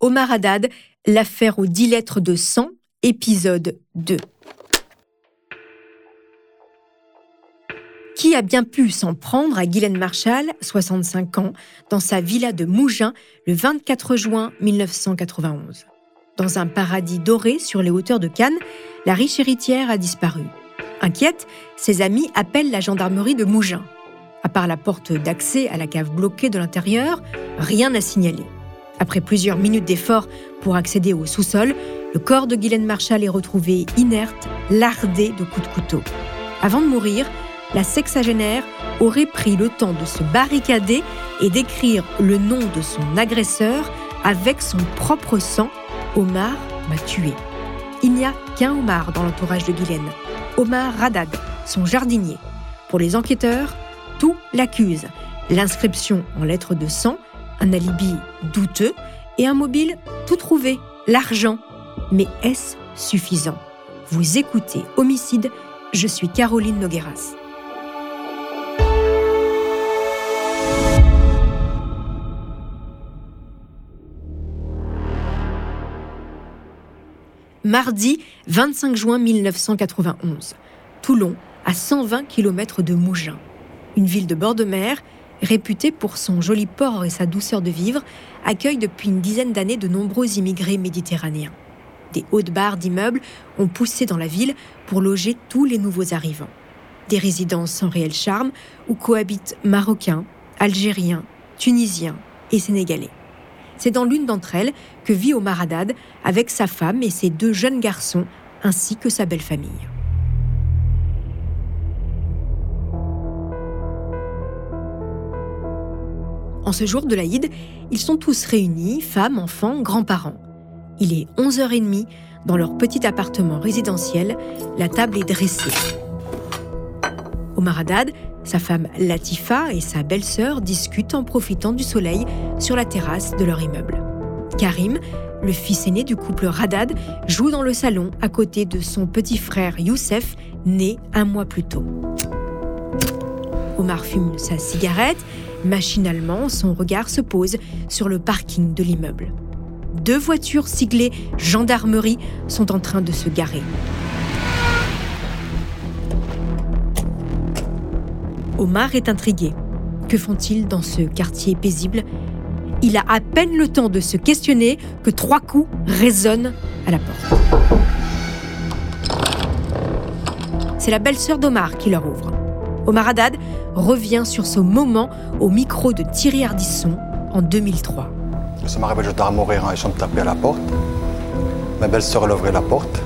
Omar Haddad, l'affaire aux 10 lettres de sang, épisode 2. Qui a bien pu s'en prendre à Guylaine Marshall, 65 ans, dans sa villa de Mougins le 24 juin 1991 Dans un paradis doré sur les hauteurs de Cannes, la riche héritière a disparu. Inquiète, ses amis appellent la gendarmerie de Mougins. À part la porte d'accès à la cave bloquée de l'intérieur, rien n'a signalé. Après plusieurs minutes d'effort pour accéder au sous-sol, le corps de Guylaine Marshall est retrouvé inerte, lardé de coups de couteau. Avant de mourir, la sexagénaire aurait pris le temps de se barricader et d'écrire le nom de son agresseur avec son propre sang Omar m'a tué. Il n'y a qu'un Omar dans l'entourage de Guylaine. Omar Radad, son jardinier. Pour les enquêteurs, tout l'accuse. L'inscription en lettres de sang, un alibi douteux et un mobile tout trouvé, l'argent. Mais est-ce suffisant? Vous écoutez Homicide, je suis Caroline Nogueras. mardi 25 juin 1991. Toulon, à 120 km de Mougins. Une ville de bord de mer, réputée pour son joli port et sa douceur de vivre, accueille depuis une dizaine d'années de nombreux immigrés méditerranéens. Des hautes barres d'immeubles ont poussé dans la ville pour loger tous les nouveaux arrivants. Des résidences sans réel charme où cohabitent Marocains, Algériens, Tunisiens et Sénégalais. C'est dans l'une d'entre elles que vit Omar Haddad avec sa femme et ses deux jeunes garçons, ainsi que sa belle famille. En ce jour de l'Aïd, ils sont tous réunis, femmes, enfants, grands-parents. Il est 11h30, dans leur petit appartement résidentiel, la table est dressée. Omar Haddad sa femme Latifa et sa belle-sœur discutent en profitant du soleil sur la terrasse de leur immeuble. Karim, le fils aîné du couple Radad, joue dans le salon à côté de son petit frère Youssef, né un mois plus tôt. Omar fume sa cigarette. Machinalement, son regard se pose sur le parking de l'immeuble. Deux voitures siglées gendarmerie sont en train de se garer. Omar est intrigué. Que font-ils dans ce quartier paisible? Il a à peine le temps de se questionner que trois coups résonnent à la porte. C'est la belle-sœur d'Omar qui leur ouvre. Omar Haddad revient sur ce moment au micro de Thierry Ardisson en 2003. Ça m'arrive, je dois mourir, ils sont tapés à la porte. Ma belle-sœur, elle ouvrait la porte.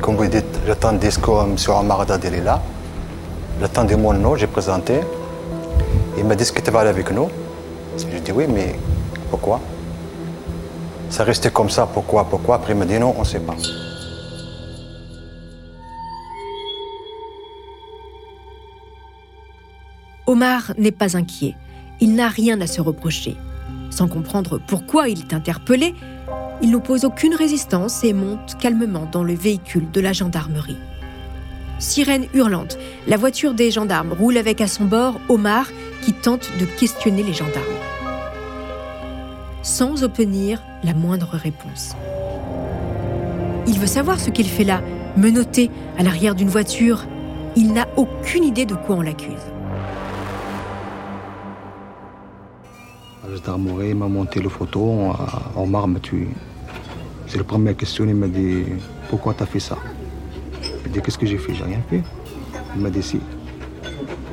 Comme vous dites, j'attends le discours, M. Omar Haddad, il est là. J'attendais mon nom, j'ai présenté. Il m'a dit ce que tu vas avec nous. J'ai dit oui, mais pourquoi? Ça restait comme ça, pourquoi, pourquoi? Après, il m'a dit non, on ne sait pas. Omar n'est pas inquiet. Il n'a rien à se reprocher. Sans comprendre pourquoi il est interpellé, il n'oppose aucune résistance et monte calmement dans le véhicule de la gendarmerie. Sirène hurlante, la voiture des gendarmes roule avec à son bord Omar qui tente de questionner les gendarmes. Sans obtenir la moindre réponse. Il veut savoir ce qu'il fait là, menotté à l'arrière d'une voiture. Il n'a aucune idée de quoi on l'accuse. Gendarmerie m'a monté le photo, Omar m'a tué. C'est la première question, il m'a dit Pourquoi t'as fait ça? Il dit Qu'est-ce que j'ai fait? J'ai rien fait. Il m'a dit Si.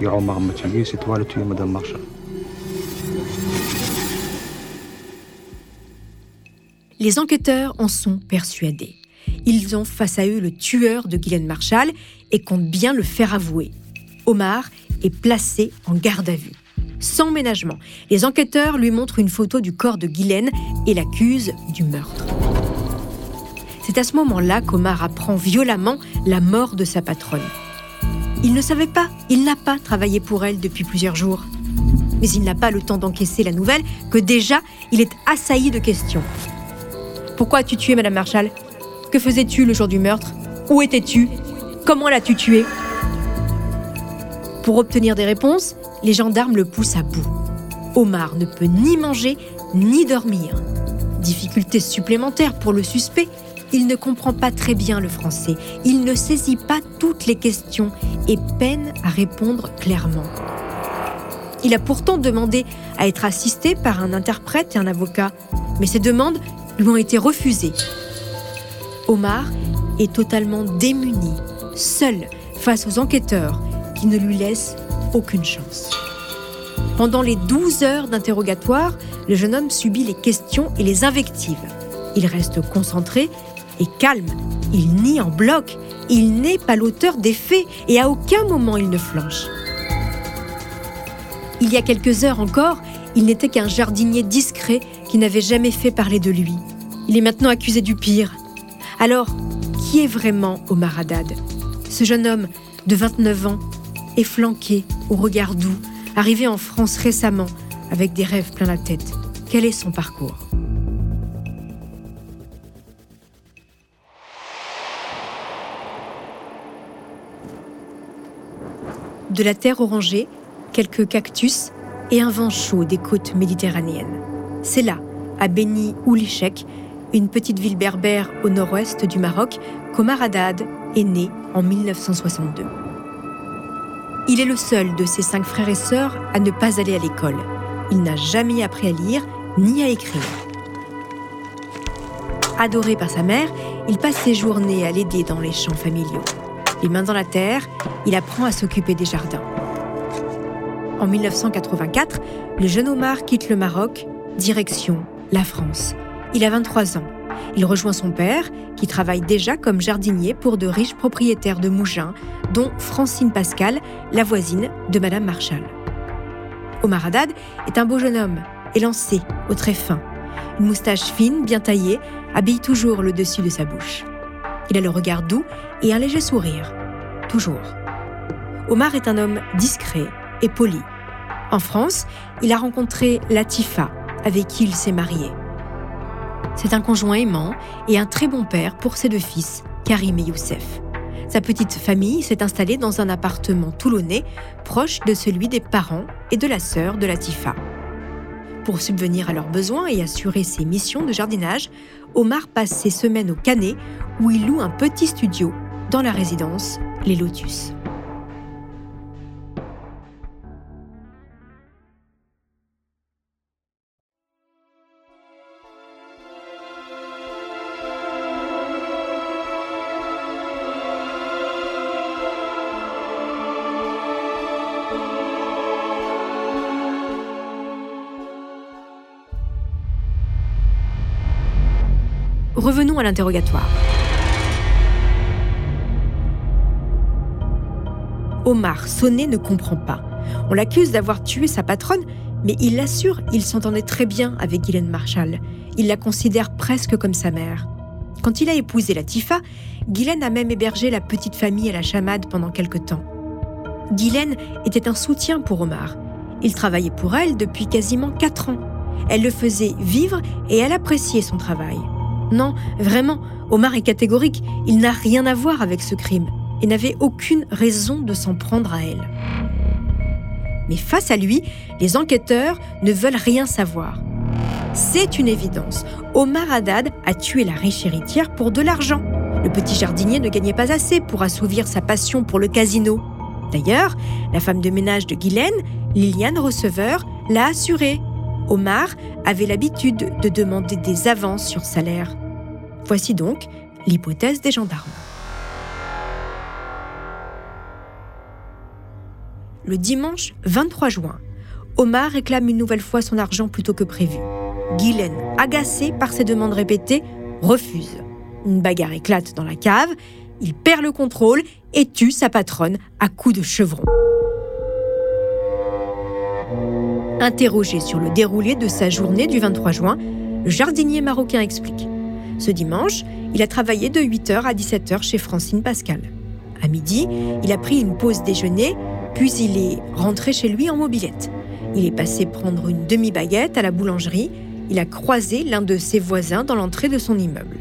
Il Omar m'a tué, c'est toi le tué, Madame Marshall. Les enquêteurs en sont persuadés. Ils ont face à eux le tueur de Guylaine Marshall et comptent bien le faire avouer. Omar est placé en garde à vue. Sans ménagement, les enquêteurs lui montrent une photo du corps de Guylaine et l'accusent du meurtre. C'est à ce moment-là qu'Omar apprend violemment la mort de sa patronne. Il ne savait pas, il n'a pas travaillé pour elle depuis plusieurs jours. Mais il n'a pas le temps d'encaisser la nouvelle que déjà il est assailli de questions. Pourquoi as-tu tué Madame Marshall? Que faisais-tu le jour du meurtre? Où étais-tu? Comment l'as-tu tué? Pour obtenir des réponses, les gendarmes le poussent à bout. Omar ne peut ni manger ni dormir. Difficulté supplémentaire pour le suspect, il ne comprend pas très bien le français, il ne saisit pas toutes les questions et peine à répondre clairement. Il a pourtant demandé à être assisté par un interprète et un avocat, mais ces demandes lui ont été refusées. Omar est totalement démuni, seul face aux enquêteurs qui ne lui laissent aucune chance. Pendant les 12 heures d'interrogatoire, le jeune homme subit les questions et les invectives. Il reste concentré et calme. Il nie en bloc. Il n'est pas l'auteur des faits et à aucun moment il ne flanche. Il y a quelques heures encore, il n'était qu'un jardinier discret qui n'avait jamais fait parler de lui. Il est maintenant accusé du pire. Alors, qui est vraiment Omar Haddad Ce jeune homme de 29 ans est flanqué, au regard doux, arrivé en France récemment, avec des rêves plein la tête. Quel est son parcours? De la terre orangée, quelques cactus et un vent chaud des côtes méditerranéennes. C'est là, à Beni Oulichek, une petite ville berbère au nord-ouest du Maroc, qu'Omar Haddad est né en 1962. Il est le seul de ses cinq frères et sœurs à ne pas aller à l'école. Il n'a jamais appris à lire ni à écrire. Adoré par sa mère, il passe ses journées à l'aider dans les champs familiaux. Les mains dans la terre, il apprend à s'occuper des jardins. En 1984, le jeune Omar quitte le Maroc, direction la France. Il a 23 ans. Il rejoint son père, qui travaille déjà comme jardinier pour de riches propriétaires de mougins, dont Francine Pascal, la voisine de Madame Marshall. Omar Haddad est un beau jeune homme, élancé, au très fin. Une moustache fine, bien taillée, habille toujours le dessus de sa bouche. Il a le regard doux et un léger sourire. Toujours. Omar est un homme discret et poli. En France, il a rencontré Latifa, avec qui il s'est marié. C'est un conjoint aimant et un très bon père pour ses deux fils, Karim et Youssef. Sa petite famille s'est installée dans un appartement toulonnais proche de celui des parents et de la sœur de Latifa. Pour subvenir à leurs besoins et assurer ses missions de jardinage, Omar passe ses semaines au Canet où il loue un petit studio dans la résidence Les Lotus. Revenons à l'interrogatoire. Omar, sonné, ne comprend pas. On l'accuse d'avoir tué sa patronne, mais il l'assure, il s'entendait très bien avec Guylaine Marshall. Il la considère presque comme sa mère. Quand il a épousé la Tifa, Guylaine a même hébergé la petite famille à la chamade pendant quelque temps. Guylaine était un soutien pour Omar. Il travaillait pour elle depuis quasiment quatre ans. Elle le faisait vivre et elle appréciait son travail. Non, vraiment, Omar est catégorique, il n'a rien à voir avec ce crime et n'avait aucune raison de s'en prendre à elle. Mais face à lui, les enquêteurs ne veulent rien savoir. C'est une évidence. Omar Haddad a tué la riche héritière pour de l'argent. Le petit jardinier ne gagnait pas assez pour assouvir sa passion pour le casino. D'ailleurs, la femme de ménage de Guylaine, Liliane Receveur, l'a assuré. Omar avait l'habitude de demander des avances sur salaire. Voici donc l'hypothèse des gendarmes. Le dimanche 23 juin, Omar réclame une nouvelle fois son argent plutôt que prévu. Guylaine, agacée par ses demandes répétées, refuse. Une bagarre éclate dans la cave, il perd le contrôle et tue sa patronne à coups de chevron. Interrogé sur le déroulé de sa journée du 23 juin, le jardinier marocain explique. Ce dimanche, il a travaillé de 8h à 17h chez Francine Pascal. À midi, il a pris une pause déjeuner, puis il est rentré chez lui en mobilette. Il est passé prendre une demi-baguette à la boulangerie. Il a croisé l'un de ses voisins dans l'entrée de son immeuble.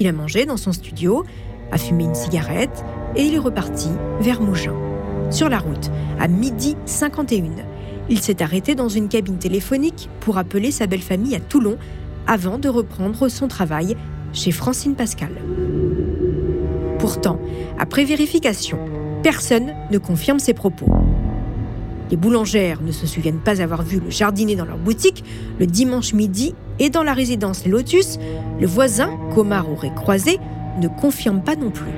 Il a mangé dans son studio, a fumé une cigarette et il est reparti vers Mougins. Sur la route, à midi 51, il s'est arrêté dans une cabine téléphonique pour appeler sa belle famille à Toulon avant de reprendre son travail chez Francine Pascal. Pourtant, après vérification, personne ne confirme ses propos. Les boulangères ne se souviennent pas avoir vu le jardinier dans leur boutique le dimanche midi et dans la résidence Lotus, le voisin qu'Omar aurait croisé ne confirme pas non plus.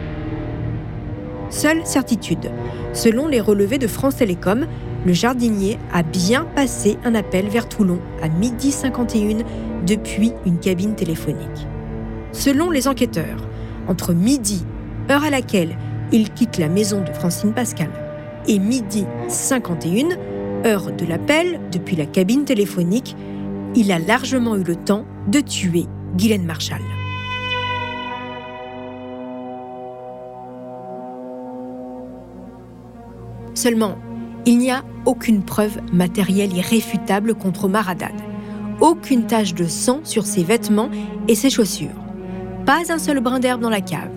Seule certitude, selon les relevés de France Télécom, le jardinier a bien passé un appel vers Toulon à midi 51 depuis une cabine téléphonique. Selon les enquêteurs, entre midi, heure à laquelle il quitte la maison de Francine Pascal, et midi 51, heure de l'appel depuis la cabine téléphonique, il a largement eu le temps de tuer Guylaine Marshall. Seulement, il n'y a aucune preuve matérielle irréfutable contre Maradad. Aucune tache de sang sur ses vêtements et ses chaussures. Pas un seul brin d'herbe dans la cave.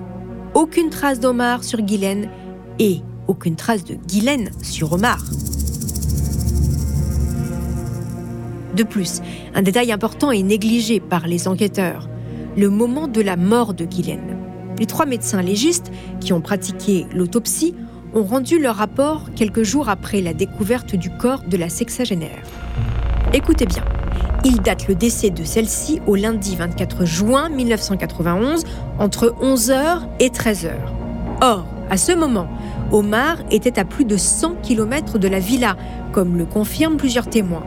Aucune trace d'Omar sur Guylaine et aucune trace de Guylaine sur Omar. De plus, un détail important est négligé par les enquêteurs, le moment de la mort de Guylaine. Les trois médecins légistes qui ont pratiqué l'autopsie ont rendu leur rapport quelques jours après la découverte du corps de la sexagénaire. Écoutez bien, il date le décès de celle-ci au lundi 24 juin 1991 entre 11h et 13h. Or, à ce moment, Omar était à plus de 100 km de la villa, comme le confirment plusieurs témoins.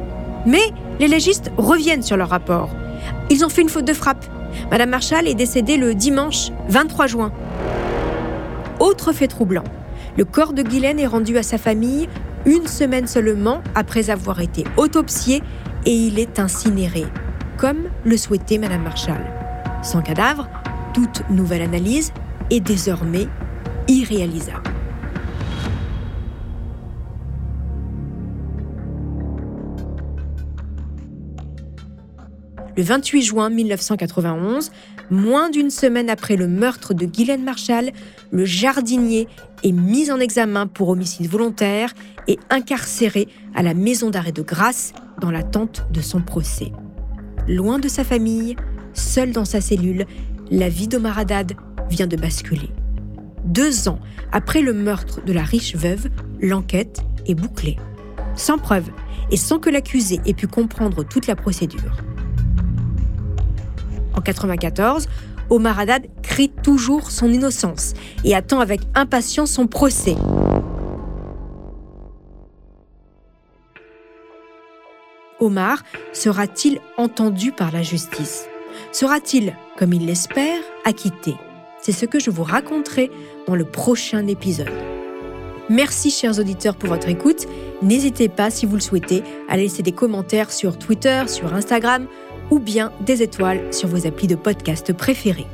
Mais les légistes reviennent sur leur rapport. Ils ont fait une faute de frappe. Madame Marshall est décédée le dimanche 23 juin. Autre fait troublant, le corps de Guylaine est rendu à sa famille une semaine seulement après avoir été autopsié et il est incinéré, comme le souhaitait Madame Marshall. Son cadavre, toute nouvelle analyse, est désormais irréalisable. Le 28 juin 1991, moins d'une semaine après le meurtre de Guylaine Marshall, le jardinier est mis en examen pour homicide volontaire et incarcéré à la maison d'arrêt de Grasse dans l'attente de son procès. Loin de sa famille, seul dans sa cellule, la vie d'Omar Haddad vient de basculer. Deux ans après le meurtre de la riche veuve, l'enquête est bouclée. Sans preuve et sans que l'accusé ait pu comprendre toute la procédure. En 1994, Omar Haddad crie toujours son innocence et attend avec impatience son procès. Omar sera-t-il entendu par la justice? Sera-t-il, comme il l'espère, acquitté? C'est ce que je vous raconterai dans le prochain épisode. Merci chers auditeurs pour votre écoute. N'hésitez pas, si vous le souhaitez, à laisser des commentaires sur Twitter, sur Instagram ou bien des étoiles sur vos applis de podcast préférés.